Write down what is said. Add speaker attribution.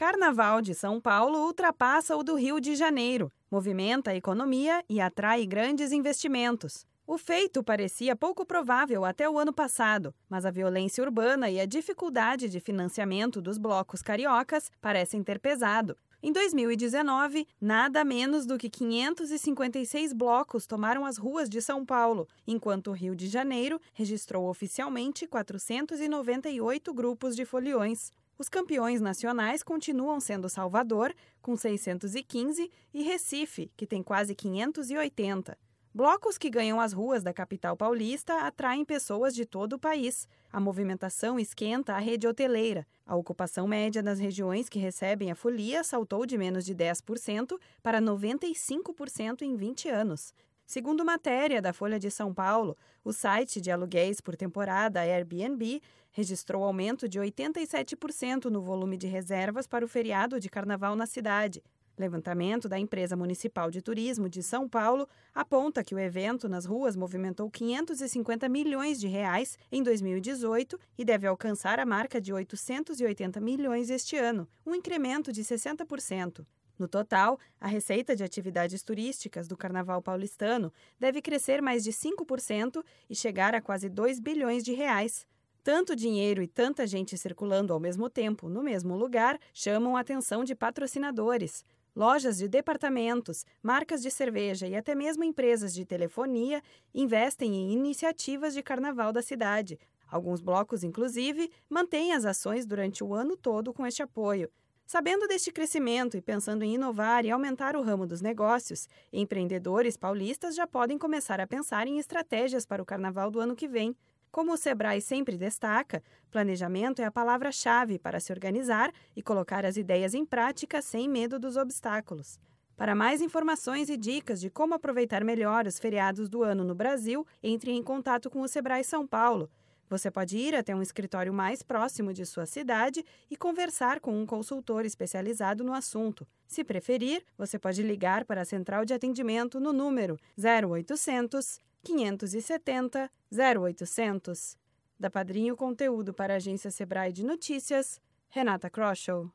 Speaker 1: Carnaval de São Paulo ultrapassa o do Rio de Janeiro, movimenta a economia e atrai grandes investimentos. O feito parecia pouco provável até o ano passado, mas a violência urbana e a dificuldade de financiamento dos blocos cariocas parecem ter pesado. Em 2019, nada menos do que 556 blocos tomaram as ruas de São Paulo, enquanto o Rio de Janeiro registrou oficialmente 498 grupos de foliões. Os campeões nacionais continuam sendo Salvador, com 615, e Recife, que tem quase 580. Blocos que ganham as ruas da capital paulista atraem pessoas de todo o país. A movimentação esquenta a rede hoteleira. A ocupação média nas regiões que recebem a folia saltou de menos de 10% para 95% em 20 anos. Segundo matéria da Folha de São Paulo, o site de aluguéis por temporada Airbnb registrou aumento de 87% no volume de reservas para o feriado de carnaval na cidade. Levantamento da empresa municipal de turismo de São Paulo aponta que o evento nas ruas movimentou 550 milhões de reais em 2018 e deve alcançar a marca de 880 milhões este ano, um incremento de 60%. No total, a receita de atividades turísticas do Carnaval paulistano deve crescer mais de 5% e chegar a quase 2 bilhões de reais. Tanto dinheiro e tanta gente circulando ao mesmo tempo no mesmo lugar chamam a atenção de patrocinadores. Lojas de departamentos, marcas de cerveja e até mesmo empresas de telefonia investem em iniciativas de carnaval da cidade. Alguns blocos, inclusive, mantêm as ações durante o ano todo com este apoio. Sabendo deste crescimento e pensando em inovar e aumentar o ramo dos negócios, empreendedores paulistas já podem começar a pensar em estratégias para o carnaval do ano que vem. Como o Sebrae sempre destaca, planejamento é a palavra-chave para se organizar e colocar as ideias em prática sem medo dos obstáculos. Para mais informações e dicas de como aproveitar melhor os feriados do ano no Brasil, entre em contato com o Sebrae São Paulo você pode ir até um escritório mais próximo de sua cidade e conversar com um consultor especializado no assunto. Se preferir, você pode ligar para a central de atendimento no número 0800 570 0800. Da Padrinho Conteúdo para a agência Sebrae de Notícias, Renata Kroschel.